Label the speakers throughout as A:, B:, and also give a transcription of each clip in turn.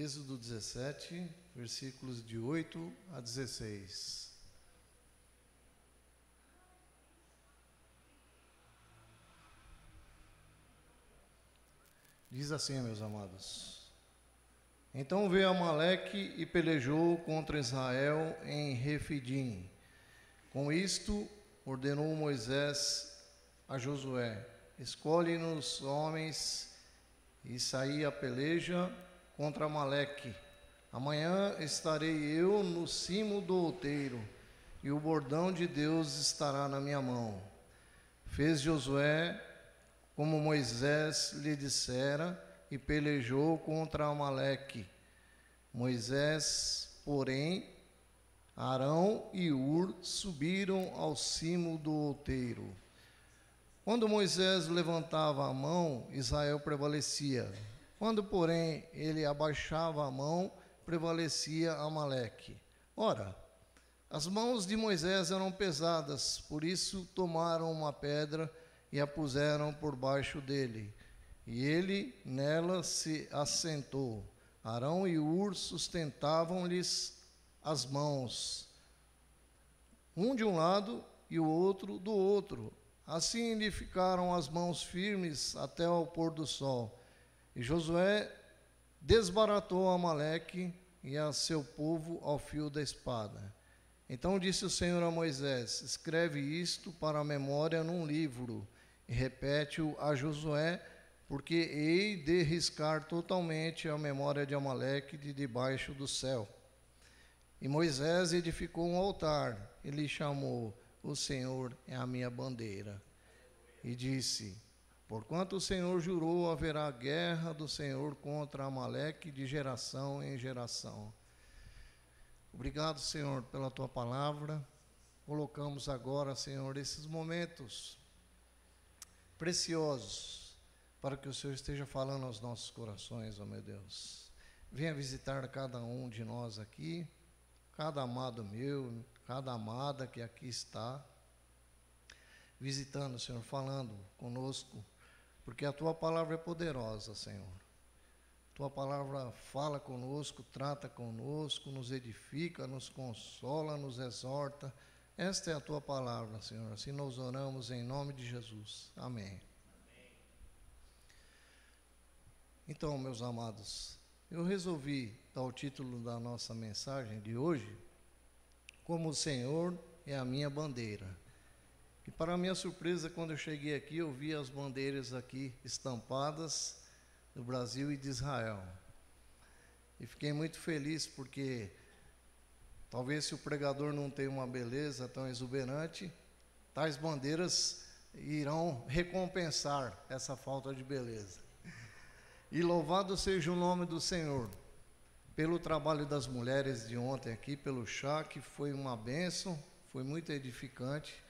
A: Êxodo 17, versículos de 8 a 16. Diz assim, meus amados. Então veio Amaleque e pelejou contra Israel em Refidim. Com isto ordenou Moisés a Josué: Escolhe-nos homens e saí a peleja contra Amaleque. Amanhã estarei eu no cimo do outeiro, e o bordão de Deus estará na minha mão. Fez Josué como Moisés lhe dissera, e pelejou contra Amaleque. Moisés, porém, Arão e Ur subiram ao cimo do outeiro. Quando Moisés levantava a mão, Israel prevalecia. Quando, porém, ele abaixava a mão, prevalecia Amaleque. Ora, as mãos de Moisés eram pesadas, por isso tomaram uma pedra e a puseram por baixo dele. E ele nela se assentou. Arão e Ur sustentavam-lhes as mãos, um de um lado e o outro do outro. Assim lhe ficaram as mãos firmes até ao pôr do sol. E Josué desbaratou Amaleque e a seu povo ao fio da espada. Então disse o Senhor a Moisés: Escreve isto para a memória num livro e repete-o a Josué, porque hei de riscar totalmente a memória de Amaleque de debaixo do céu. E Moisés edificou um altar, e lhe chamou: O Senhor é a minha bandeira. E disse: Porquanto o Senhor jurou, haverá guerra do Senhor contra Amaleque de geração em geração. Obrigado, Senhor, pela tua palavra. Colocamos agora, Senhor, esses momentos preciosos para que o Senhor esteja falando aos nossos corações, ó meu Deus. Venha visitar cada um de nós aqui, cada amado meu, cada amada que aqui está, visitando, Senhor, falando conosco, porque a tua palavra é poderosa, Senhor. Tua palavra fala conosco, trata conosco, nos edifica, nos consola, nos exorta esta é a tua palavra, Senhor. Assim nós oramos em nome de Jesus. Amém. Então, meus amados, eu resolvi dar o título da nossa mensagem de hoje como o Senhor é a minha bandeira. E para minha surpresa, quando eu cheguei aqui, eu vi as bandeiras aqui estampadas do Brasil e de Israel. E fiquei muito feliz porque Talvez se o pregador não tem uma beleza tão exuberante, tais bandeiras irão recompensar essa falta de beleza. E louvado seja o nome do Senhor pelo trabalho das mulheres de ontem aqui, pelo chá, que foi uma bênção, foi muito edificante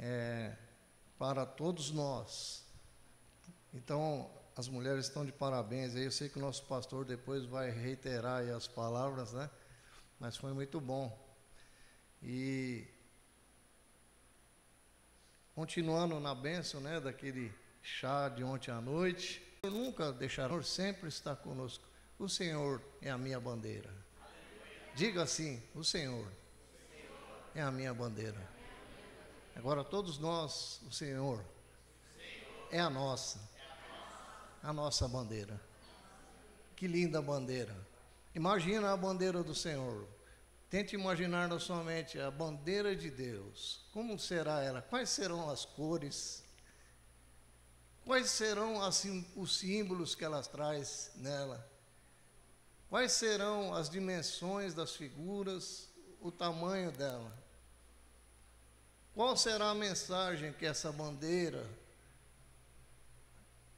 A: é, para todos nós. Então, as mulheres estão de parabéns. Eu sei que o nosso pastor depois vai reiterar as palavras, né? mas foi muito bom. E continuando na bênção, né, daquele chá de ontem à noite, eu nunca deixarão, sempre está conosco. O Senhor é a minha bandeira. Diga assim: o Senhor é a minha bandeira. Agora todos nós, o Senhor é a nossa, a nossa bandeira. Que linda bandeira. Imagina a bandeira do Senhor. Tente imaginar na sua mente a bandeira de Deus. Como será ela? Quais serão as cores? Quais serão os símbolos que ela traz nela? Quais serão as dimensões das figuras, o tamanho dela? Qual será a mensagem que essa bandeira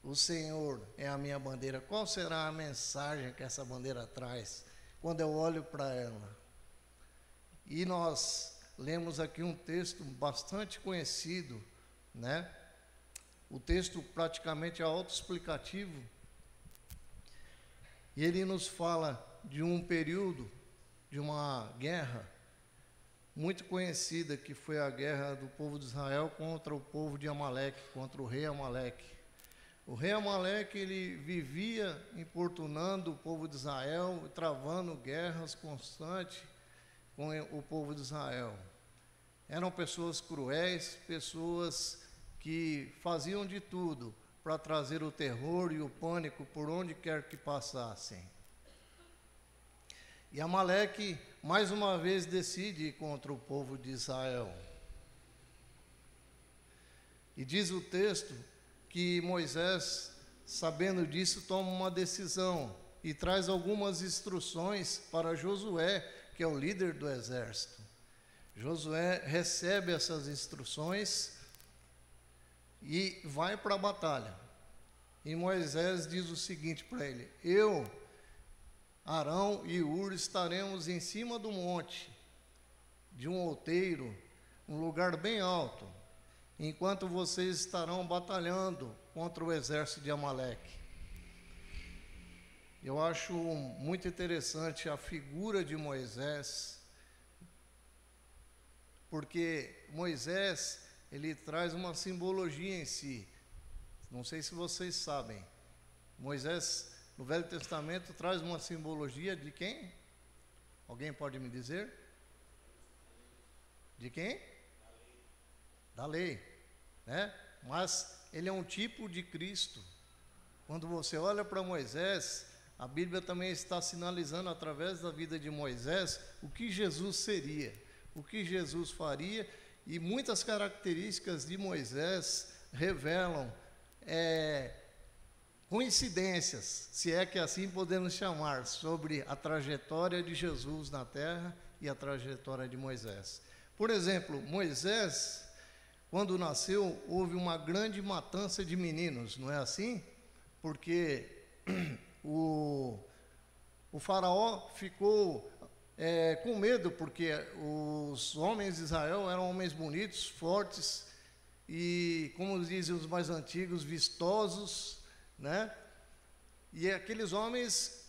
A: o Senhor é a minha bandeira. Qual será a mensagem que essa bandeira traz quando eu olho para ela? E nós lemos aqui um texto bastante conhecido, né? O texto praticamente é autoexplicativo. E ele nos fala de um período de uma guerra muito conhecida que foi a guerra do povo de Israel contra o povo de Amaleque, contra o rei Amaleque O rei Amaleque ele vivia importunando o povo de Israel, travando guerras constantes com o povo de Israel. Eram pessoas cruéis, pessoas que faziam de tudo para trazer o terror e o pânico por onde quer que passassem. E Amaleque mais uma vez decide contra o povo de Israel. E diz o texto que Moisés, sabendo disso, toma uma decisão e traz algumas instruções para Josué, que é o líder do exército. Josué recebe essas instruções e vai para a batalha. E Moisés diz o seguinte para ele: Eu, Arão e Ur estaremos em cima do monte, de um outeiro, um lugar bem alto, enquanto vocês estarão batalhando contra o exército de Amaleque. Eu acho muito interessante a figura de Moisés, porque Moisés ele traz uma simbologia em si. Não sei se vocês sabem. Moisés, no Velho Testamento, traz uma simbologia de quem? Alguém pode me dizer? De quem? Da lei. Né? Mas ele é um tipo de Cristo. Quando você olha para Moisés, a Bíblia também está sinalizando através da vida de Moisés o que Jesus seria, o que Jesus faria e muitas características de Moisés revelam é, coincidências, se é que assim podemos chamar, sobre a trajetória de Jesus na terra e a trajetória de Moisés. Por exemplo, Moisés, quando nasceu, houve uma grande matança de meninos, não é assim? Porque o, o faraó ficou é, com medo, porque os homens de Israel eram homens bonitos, fortes e, como dizem os mais antigos, vistosos, né? E aqueles homens,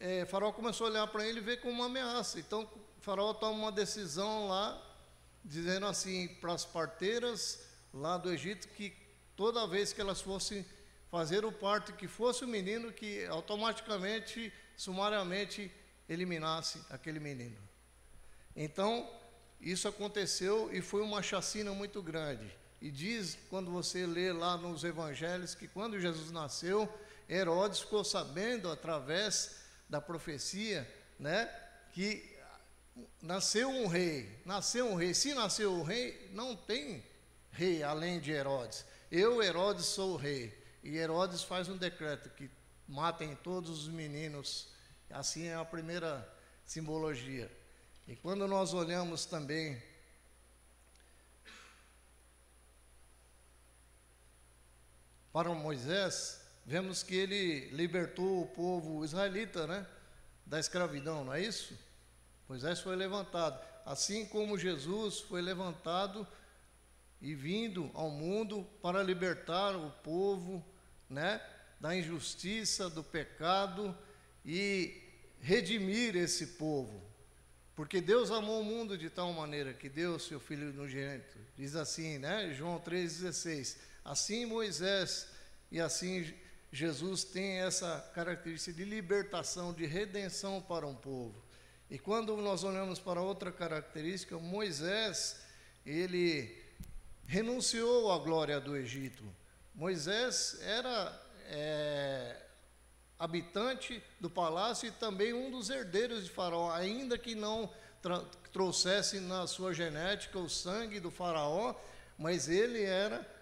A: é, Faraó começou a olhar para ele e ver como uma ameaça. Então, Faraó toma uma decisão lá, dizendo assim para as parteiras lá do Egito que toda vez que elas fossem fazer o parto, que fosse o menino, que automaticamente, sumariamente, eliminasse aquele menino. Então, isso aconteceu e foi uma chacina muito grande. E diz, quando você lê lá nos evangelhos, que quando Jesus nasceu, Herodes ficou sabendo através da profecia, né, que nasceu um rei, nasceu um rei. Se nasceu um rei, não tem rei além de Herodes. Eu, Herodes, sou o rei. E Herodes faz um decreto que matem todos os meninos Assim é a primeira simbologia. E quando nós olhamos também para Moisés, vemos que ele libertou o povo israelita, né, da escravidão, não é isso? Moisés foi levantado, assim como Jesus foi levantado e vindo ao mundo para libertar o povo, né, da injustiça, do pecado e redimir esse povo. Porque Deus amou o mundo de tal maneira que deu seu Filho unigênito. Diz assim, né? João 3,16. Assim Moisés e assim Jesus tem essa característica de libertação, de redenção para um povo. E quando nós olhamos para outra característica, Moisés, ele renunciou à glória do Egito. Moisés era é, habitante do palácio e também um dos herdeiros de Faraó, ainda que não trouxesse na sua genética o sangue do Faraó, mas ele era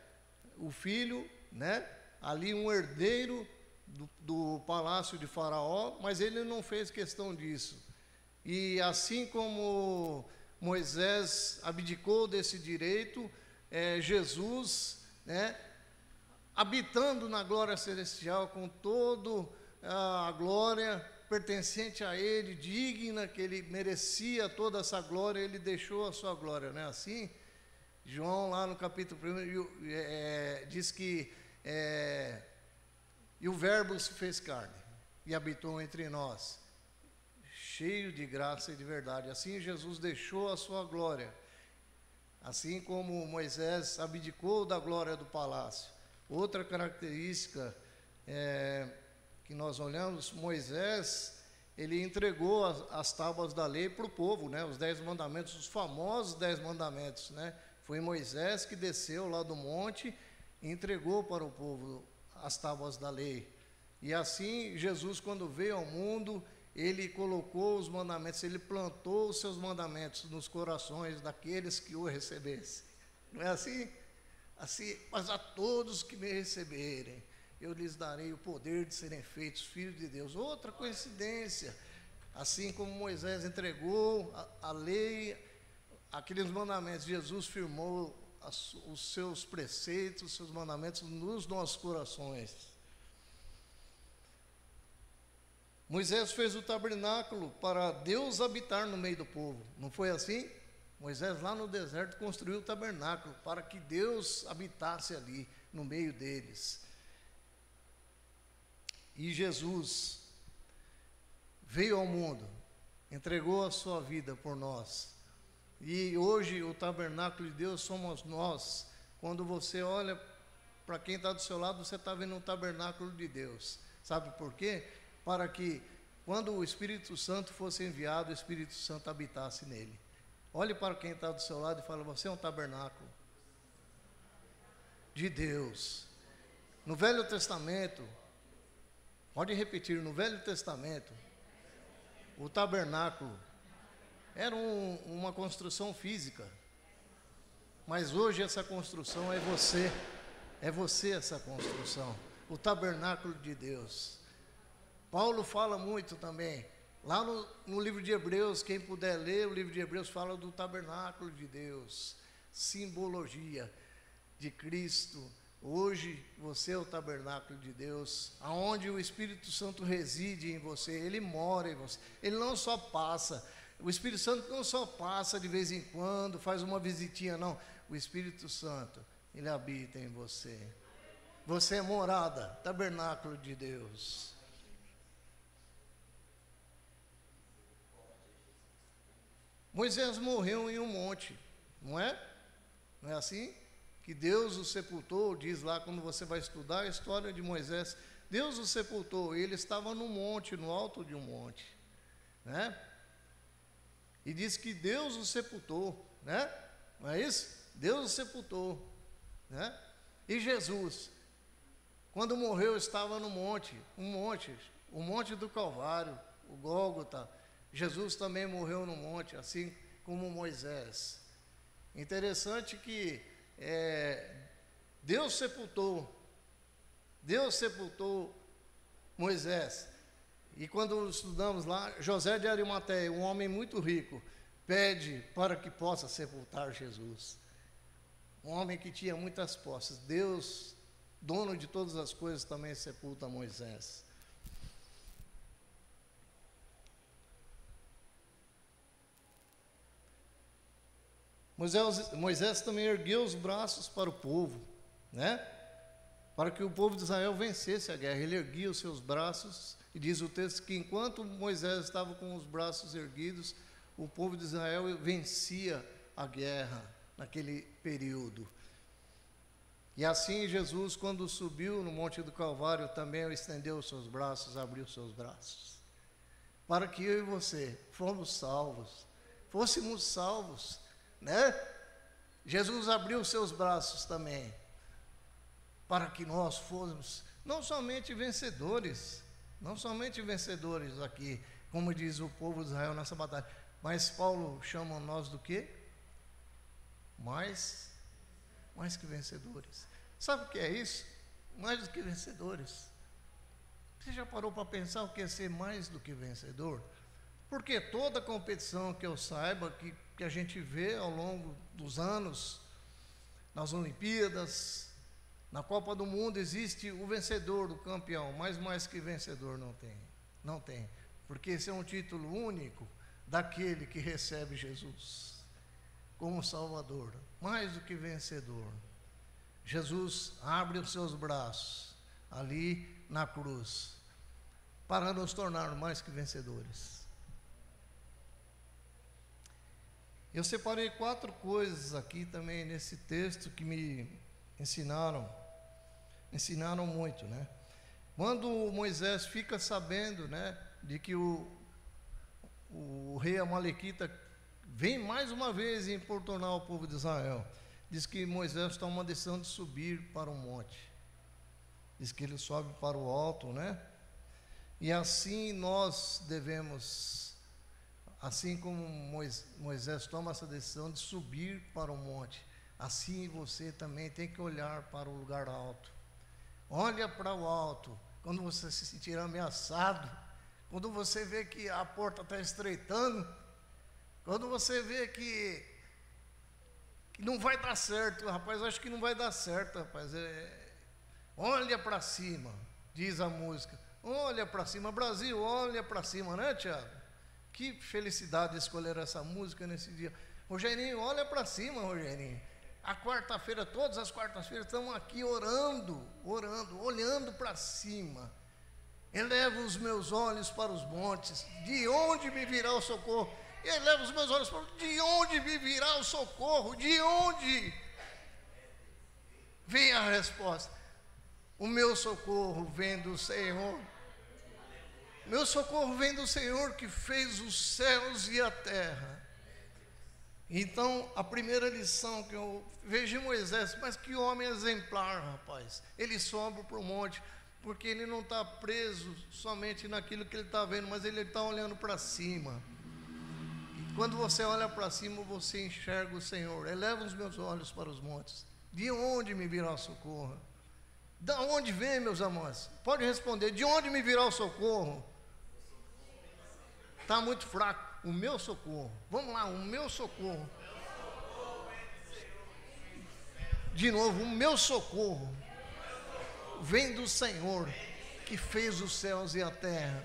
A: o filho, né? Ali um herdeiro do, do palácio de Faraó, mas ele não fez questão disso. E assim como Moisés abdicou desse direito, é, Jesus, né? habitando na glória celestial com todo a glória pertencente a Ele, digna, que Ele merecia toda essa glória, Ele deixou a sua glória, não é assim? João, lá no capítulo 1, é, diz que é, e o Verbo se fez carne e habitou entre nós, cheio de graça e de verdade. Assim Jesus deixou a sua glória, assim como Moisés abdicou da glória do palácio Outra característica é, que nós olhamos, Moisés, ele entregou as, as tábuas da lei para o povo, né? Os dez mandamentos, os famosos dez mandamentos, né? Foi Moisés que desceu lá do monte e entregou para o povo as tábuas da lei. E assim, Jesus, quando veio ao mundo, ele colocou os mandamentos, ele plantou os seus mandamentos nos corações daqueles que o recebessem. Não é assim? Assim, mas a todos que me receberem, eu lhes darei o poder de serem feitos filhos de Deus. Outra coincidência, assim como Moisés entregou a, a lei, aqueles mandamentos, Jesus firmou as, os seus preceitos, os seus mandamentos nos nossos corações. Moisés fez o tabernáculo para Deus habitar no meio do povo, não foi assim? Moisés, lá no deserto, construiu o tabernáculo para que Deus habitasse ali, no meio deles. E Jesus veio ao mundo, entregou a sua vida por nós. E hoje o tabernáculo de Deus somos nós. Quando você olha para quem está do seu lado, você está vendo um tabernáculo de Deus. Sabe por quê? Para que quando o Espírito Santo fosse enviado, o Espírito Santo habitasse nele. Olhe para quem está do seu lado e fala: Você é um tabernáculo de Deus. No Velho Testamento, pode repetir: no Velho Testamento, o tabernáculo era um, uma construção física. Mas hoje essa construção é você. É você essa construção. O tabernáculo de Deus. Paulo fala muito também. Lá no, no, livro de Hebreus, quem puder ler, o livro de Hebreus fala do tabernáculo de Deus, simbologia de Cristo. Hoje você é o tabernáculo de Deus, aonde o Espírito Santo reside em você, ele mora em você. Ele não só passa, o Espírito Santo não só passa de vez em quando, faz uma visitinha, não. O Espírito Santo, ele habita em você. Você é morada, tabernáculo de Deus. Moisés morreu em um monte, não é? Não é assim? Que Deus o sepultou, diz lá quando você vai estudar a história de Moisés. Deus o sepultou, ele estava no monte, no alto de um monte, né? E diz que Deus o sepultou, né? Não é isso? Deus o sepultou, né? E Jesus, quando morreu, estava no monte, um monte, o monte do Calvário, o Gólgota. Jesus também morreu no monte, assim como Moisés. Interessante que é, Deus sepultou, Deus sepultou Moisés, e quando estudamos lá, José de Arimateia, um homem muito rico, pede para que possa sepultar Jesus. Um homem que tinha muitas posses. Deus, dono de todas as coisas, também sepulta Moisés. Moisés, Moisés também ergueu os braços para o povo, né? Para que o povo de Israel vencesse a guerra. Ele erguia os seus braços e diz o texto que enquanto Moisés estava com os braços erguidos, o povo de Israel vencia a guerra naquele período. E assim Jesus, quando subiu no Monte do Calvário, também estendeu os seus braços, abriu os seus braços. Para que eu e você fomos salvos, fôssemos salvos, né? Jesus abriu os seus braços também, para que nós fôssemos não somente vencedores, não somente vencedores aqui, como diz o povo de Israel nessa batalha, mas Paulo chama nós do quê? Mais, mais que vencedores. Sabe o que é isso? Mais do que vencedores. Você já parou para pensar o que é ser mais do que vencedor? Porque toda competição que eu saiba, que, que a gente vê ao longo dos anos, nas Olimpíadas, na Copa do Mundo existe o vencedor, o campeão, mas mais que vencedor não tem. Não tem. Porque esse é um título único daquele que recebe Jesus como Salvador, mais do que vencedor. Jesus abre os seus braços ali na cruz para nos tornar mais que vencedores. Eu separei quatro coisas aqui também nesse texto que me ensinaram ensinaram muito, né? Quando Moisés fica sabendo, né, de que o, o rei Amalequita vem mais uma vez importunar o povo de Israel, diz que Moisés toma uma decisão de subir para o monte. Diz que ele sobe para o alto, né? E assim nós devemos, assim como Moisés toma essa decisão de subir para o monte, assim você também tem que olhar para o lugar alto. Olha para o alto, quando você se sentir ameaçado, quando você vê que a porta está estreitando, quando você vê que, que, não vai dar certo, rapaz, acho que não vai dar certo, rapaz. É, olha para cima, diz a música. Olha para cima, Brasil, olha para cima, né, Tiago? Que felicidade escolher essa música nesse dia. Rogerinho, olha para cima, Rogerinho. A quarta-feira, todas as quartas-feiras, estamos aqui orando, orando, olhando para cima. Eleva os meus olhos para os montes, de onde me virá o socorro? Eleva os meus olhos para de onde me virá o socorro? De onde? Vem a resposta. O meu socorro vem do Senhor. Meu socorro vem do Senhor que fez os céus e a terra. Então, a primeira lição que eu vejo Moisés, mas que homem exemplar, rapaz. Ele sobe para o monte, porque ele não está preso somente naquilo que ele está vendo, mas ele está olhando para cima. E quando você olha para cima, você enxerga o Senhor. Eleva os meus olhos para os montes. De onde me virá o socorro? Da onde vem, meus amores? Pode responder. De onde me virá o socorro? Está muito fraco o meu socorro. Vamos lá, o meu socorro. De novo, o meu socorro vem do Senhor que fez os céus e a terra.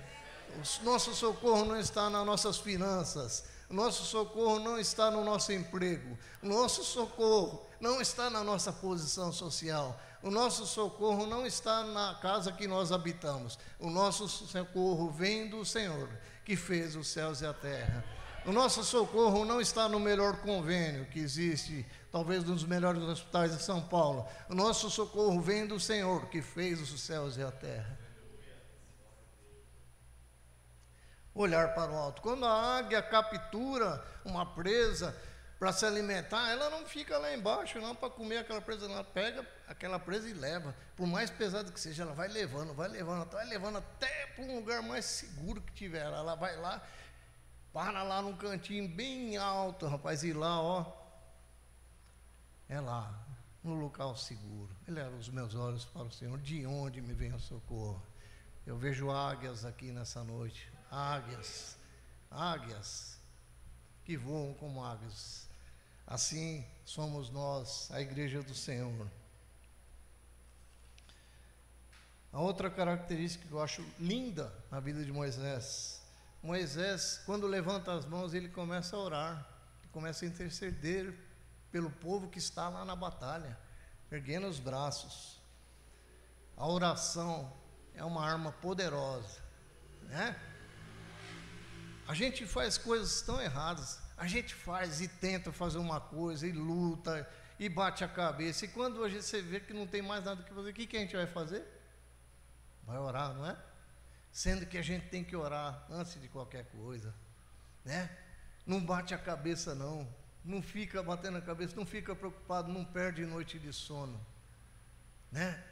A: O nosso socorro não está nas nossas finanças, nosso socorro não está no nosso emprego, nosso socorro não está na nossa posição social, o nosso socorro não está na casa que nós habitamos, o nosso socorro vem do Senhor que fez os céus e a terra. O nosso socorro não está no melhor convênio que existe, talvez nos melhores hospitais de São Paulo. O nosso socorro vem do Senhor que fez os céus e a terra. Olhar para o alto. Quando a águia captura uma presa para se alimentar, ela não fica lá embaixo, não, para comer aquela presa. Ela pega aquela presa e leva. Por mais pesado que seja, ela vai levando, vai levando, vai levando até para um lugar mais seguro que tiver. Ela vai lá, para lá num cantinho bem alto, rapaz, e lá, ó. É lá, no local seguro. Eleva os meus olhos para o Senhor, de onde me vem o socorro? Eu vejo águias aqui nessa noite, águias, águias que voam como águias Assim somos nós, a igreja do Senhor. A outra característica que eu acho linda na vida de Moisés, Moisés, quando levanta as mãos, ele começa a orar, começa a interceder pelo povo que está lá na batalha, erguendo os braços. A oração é uma arma poderosa, né? A gente faz coisas tão erradas, a gente faz e tenta fazer uma coisa, e luta, e bate a cabeça. E quando a você vê que não tem mais nada que fazer, o que, que a gente vai fazer? Vai orar, não é? Sendo que a gente tem que orar antes de qualquer coisa, né? Não bate a cabeça, não. Não fica batendo a cabeça, não fica preocupado, não perde noite de sono, né?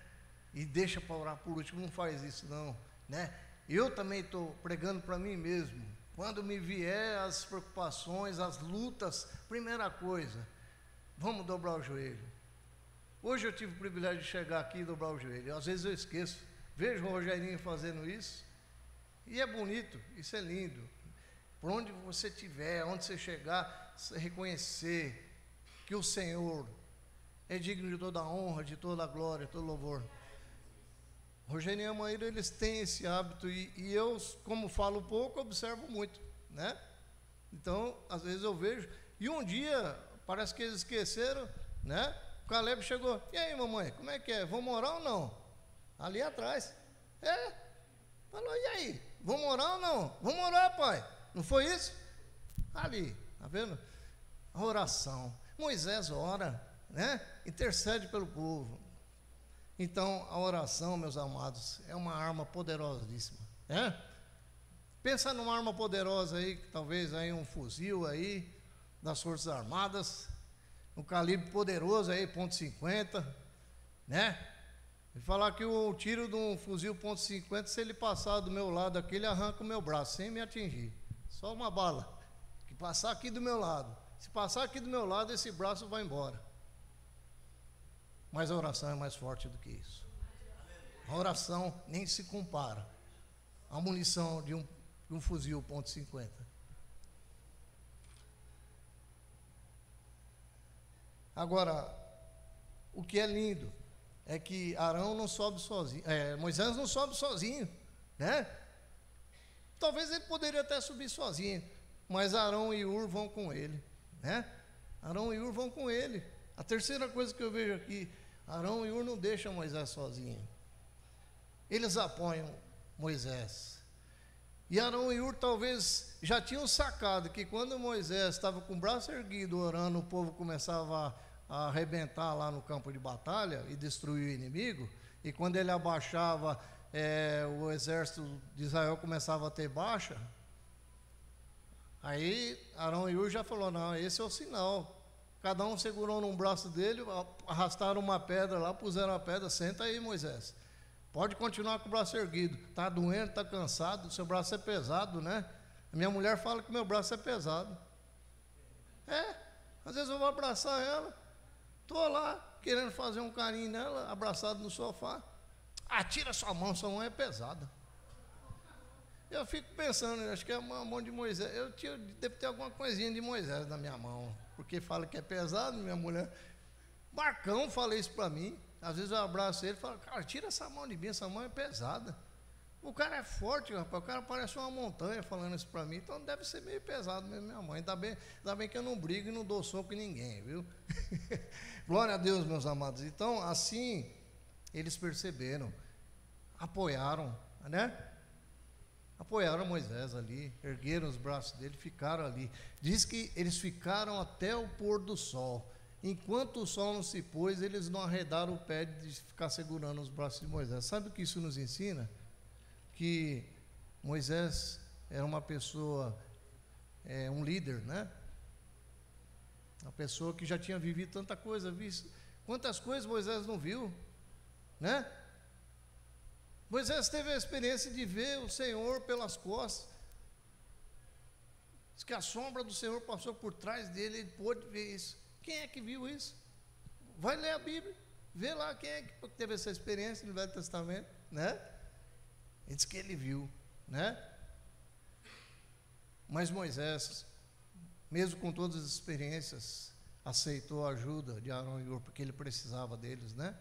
A: E deixa para orar por último, não faz isso, não, né? Eu também estou pregando para mim mesmo. Quando me vier as preocupações, as lutas, primeira coisa, vamos dobrar o joelho. Hoje eu tive o privilégio de chegar aqui e dobrar o joelho. Às vezes eu esqueço. Vejo o Rogerinho fazendo isso. E é bonito, isso é lindo. Por onde você estiver, onde você chegar, você reconhecer que o Senhor é digno de toda a honra, de toda a glória, de todo louvor. Rogério e a Maíra, eles têm esse hábito e, e, eu, como falo pouco, observo muito, né? Então, às vezes eu vejo. E um dia, parece que eles esqueceram, né? O Caleb chegou, e aí, mamãe, como é que é? Vamos orar ou não? Ali atrás. É. Falou, e aí? Vamos orar ou não? Vamos orar, pai. Não foi isso? Ali, tá vendo? A oração. Moisés ora, né? Intercede pelo povo. Então, a oração, meus amados, é uma arma poderosíssima. É? Pensa numa arma poderosa aí, talvez aí um fuzil aí das Forças Armadas, um calibre poderoso aí, ponto .50, né? E falar que o tiro de um fuzil ponto .50, se ele passar do meu lado aqui, ele arranca o meu braço sem me atingir. Só uma bala que passar aqui do meu lado. Se passar aqui do meu lado, esse braço vai embora. Mas a oração é mais forte do que isso. A oração nem se compara à munição de um, de um fuzil ponto .50. Agora, o que é lindo é que Arão não sobe sozinho, é, Moisés não sobe sozinho, né? Talvez ele poderia até subir sozinho, mas Arão e Ur vão com ele, né? Arão e Ur vão com ele. A terceira coisa que eu vejo aqui, Arão e Ur não deixam Moisés sozinho. Eles apoiam Moisés. E Arão e Ur talvez já tinham sacado que quando Moisés estava com o braço erguido orando, o povo começava a, arrebentar lá no campo de batalha e destruir o inimigo. E quando ele abaixava, é, o exército de Israel começava a ter baixa. Aí Arão e Ur já falou: não, esse é o sinal. Cada um segurou num braço dele, arrastaram uma pedra lá, puseram a pedra, senta aí, Moisés. Pode continuar com o braço erguido. Está doendo, está cansado, seu braço é pesado, né? A minha mulher fala que meu braço é pesado. É, às vezes eu vou abraçar ela, estou lá querendo fazer um carinho nela, abraçado no sofá. Ah, tira sua mão, sua mão é pesada. Eu fico pensando, acho que é uma mão de Moisés. Eu tinha, devo ter alguma coisinha de Moisés na minha mão porque fala que é pesado, minha mulher. Marcão fala isso para mim. Às vezes eu abraço ele e falo, cara, tira essa mão de mim, essa mão é pesada. O cara é forte, rapaz, o cara parece uma montanha falando isso para mim, então deve ser meio pesado mesmo, minha mãe. Ainda bem, ainda bem que eu não brigo e não dou soco em ninguém, viu? Glória a Deus, meus amados. Então, assim, eles perceberam, apoiaram, né? Apoiaram Moisés ali, ergueram os braços dele, ficaram ali. Diz que eles ficaram até o pôr do sol. Enquanto o sol não se pôs, eles não arredaram o pé de ficar segurando os braços de Moisés. Sabe o que isso nos ensina? Que Moisés era uma pessoa, é, um líder, né? Uma pessoa que já tinha vivido tanta coisa, visto. Quantas coisas Moisés não viu, né? Moisés teve a experiência de ver o Senhor pelas costas. Diz que a sombra do Senhor passou por trás dele, ele pôde ver isso. Quem é que viu isso? Vai ler a Bíblia, vê lá quem é que teve essa experiência no Velho Testamento, né? Ele diz que ele viu, né? Mas Moisés, mesmo com todas as experiências, aceitou a ajuda de Arão e Ur, porque ele precisava deles, né?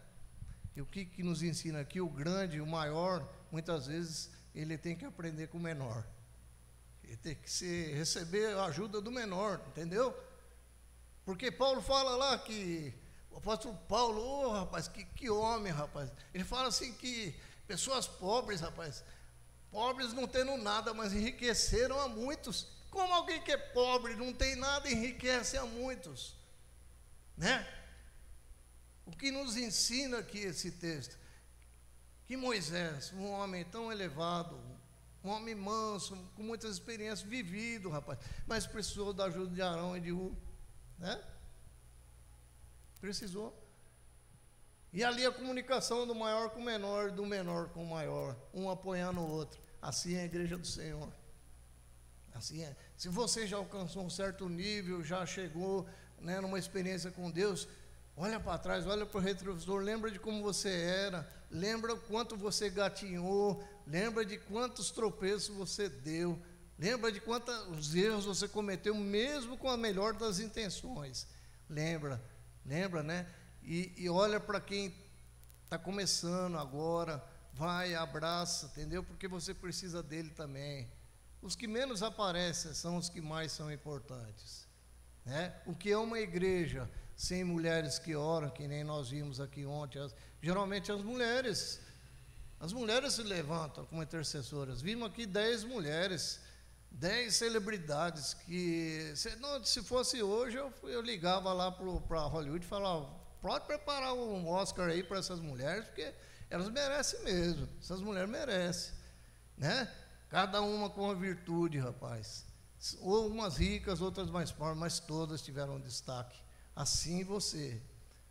A: E o que, que nos ensina aqui? O grande, o maior, muitas vezes ele tem que aprender com o menor. Ele tem que se, receber a ajuda do menor, entendeu? Porque Paulo fala lá que, o apóstolo Paulo, oh, rapaz, que, que homem, rapaz. Ele fala assim que pessoas pobres, rapaz, pobres não tendo nada, mas enriqueceram a muitos. Como alguém que é pobre, não tem nada, enriquece a muitos, né? O que nos ensina aqui esse texto? Que Moisés, um homem tão elevado, um homem manso, com muitas experiências, vivido, rapaz, mas precisou da ajuda de Arão e de U, né? Precisou. E ali a comunicação do maior com o menor, do menor com o maior, um apoiando o outro. Assim é a igreja do Senhor. Assim é. Se você já alcançou um certo nível, já chegou né, numa experiência com Deus, Olha para trás, olha para o retrovisor, lembra de como você era, lembra o quanto você gatinhou, lembra de quantos tropeços você deu, lembra de quantos erros você cometeu, mesmo com a melhor das intenções. Lembra, lembra, né? E, e olha para quem está começando agora, vai, abraça, entendeu? Porque você precisa dele também. Os que menos aparecem são os que mais são importantes. Né? O que é uma igreja? Sem mulheres que oram, que nem nós vimos aqui ontem. As, geralmente as mulheres, as mulheres se levantam como intercessoras. Vimos aqui dez mulheres, dez celebridades que, se, não, se fosse hoje, eu, eu ligava lá para Hollywood e falava, pode preparar um Oscar aí para essas mulheres, porque elas merecem mesmo. Essas mulheres merecem. Né? Cada uma com uma virtude, rapaz. Ou umas ricas, outras mais pobres, mas todas tiveram destaque. Assim você,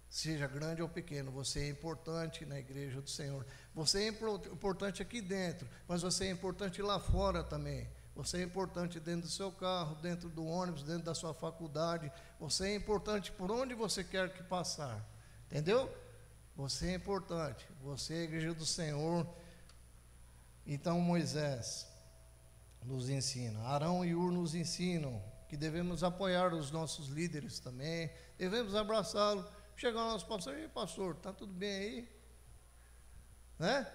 A: seja grande ou pequeno, você é importante na igreja do Senhor. Você é importante aqui dentro, mas você é importante lá fora também. Você é importante dentro do seu carro, dentro do ônibus, dentro da sua faculdade. Você é importante por onde você quer que passar. Entendeu? Você é importante. Você é a igreja do Senhor. Então Moisés nos ensina, Arão e Ur nos ensinam que devemos apoiar os nossos líderes também, devemos abraçá-lo. Chegar ao nosso pastor, e pastor, está tudo bem aí? Né?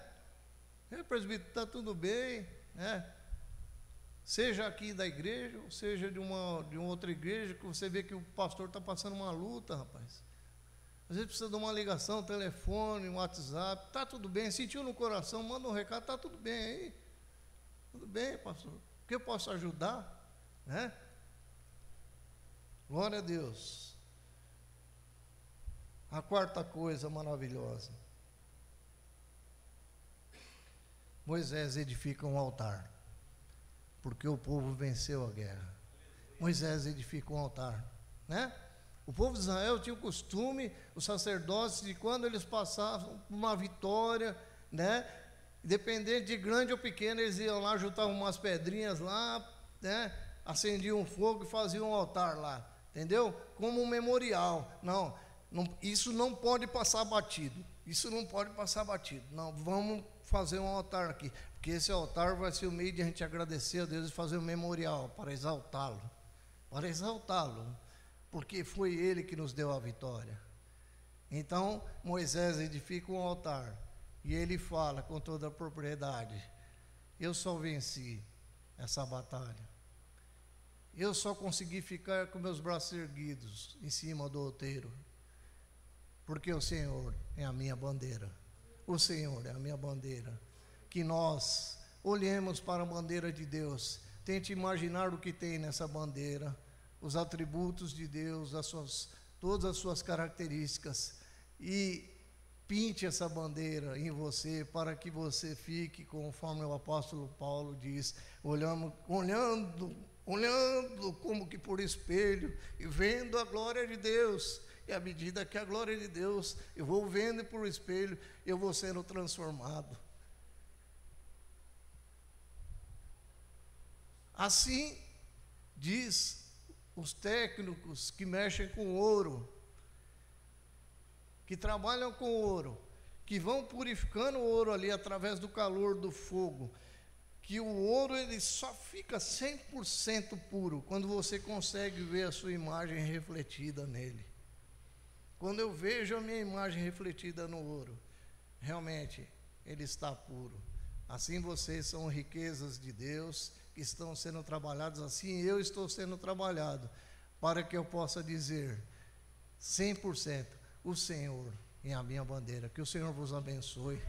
A: Ei, presbítero, está tudo bem? Né? Seja aqui da igreja, ou seja de uma, de uma outra igreja, que você vê que o pastor está passando uma luta, rapaz. Às vezes precisa de uma ligação, telefone, um WhatsApp, está tudo bem, sentiu no coração, manda um recado, está tudo bem aí. Tudo bem, pastor. O que eu posso ajudar? Né? Glória a Deus. A quarta coisa maravilhosa. Moisés edifica um altar porque o povo venceu a guerra. Moisés edificou um altar, né? O povo de Israel tinha o costume, os sacerdotes, de quando eles passavam uma vitória, né? Independente de grande ou pequena, eles iam lá, juntavam umas pedrinhas lá, né? Acendiam um fogo e faziam um altar lá, entendeu? Como um memorial. Não, não, isso não pode passar batido. Isso não pode passar batido. Não, vamos fazer um altar aqui. Porque esse altar vai ser o meio de a gente agradecer a Deus e fazer um memorial para exaltá-lo. Para exaltá-lo. Porque foi Ele que nos deu a vitória. Então, Moisés edifica um altar. E ele fala com toda a propriedade: Eu só venci essa batalha. Eu só consegui ficar com meus braços erguidos em cima do outeiro. Porque o Senhor é a minha bandeira. O Senhor é a minha bandeira que nós olhemos para a bandeira de Deus, tente imaginar o que tem nessa bandeira, os atributos de Deus, as suas, todas as suas características e pinte essa bandeira em você para que você fique conforme o apóstolo Paulo diz, olhando, olhando, olhando como que por espelho e vendo a glória de Deus. E à medida que a glória de Deus eu vou vendo por espelho, eu vou sendo transformado. Assim diz os técnicos que mexem com ouro, que trabalham com ouro, que vão purificando o ouro ali através do calor do fogo, que o ouro ele só fica 100% puro quando você consegue ver a sua imagem refletida nele. Quando eu vejo a minha imagem refletida no ouro, realmente ele está puro. Assim vocês são riquezas de Deus que estão sendo trabalhados assim, eu estou sendo trabalhado, para que eu possa dizer 100%: o Senhor é a minha bandeira. Que o Senhor vos abençoe.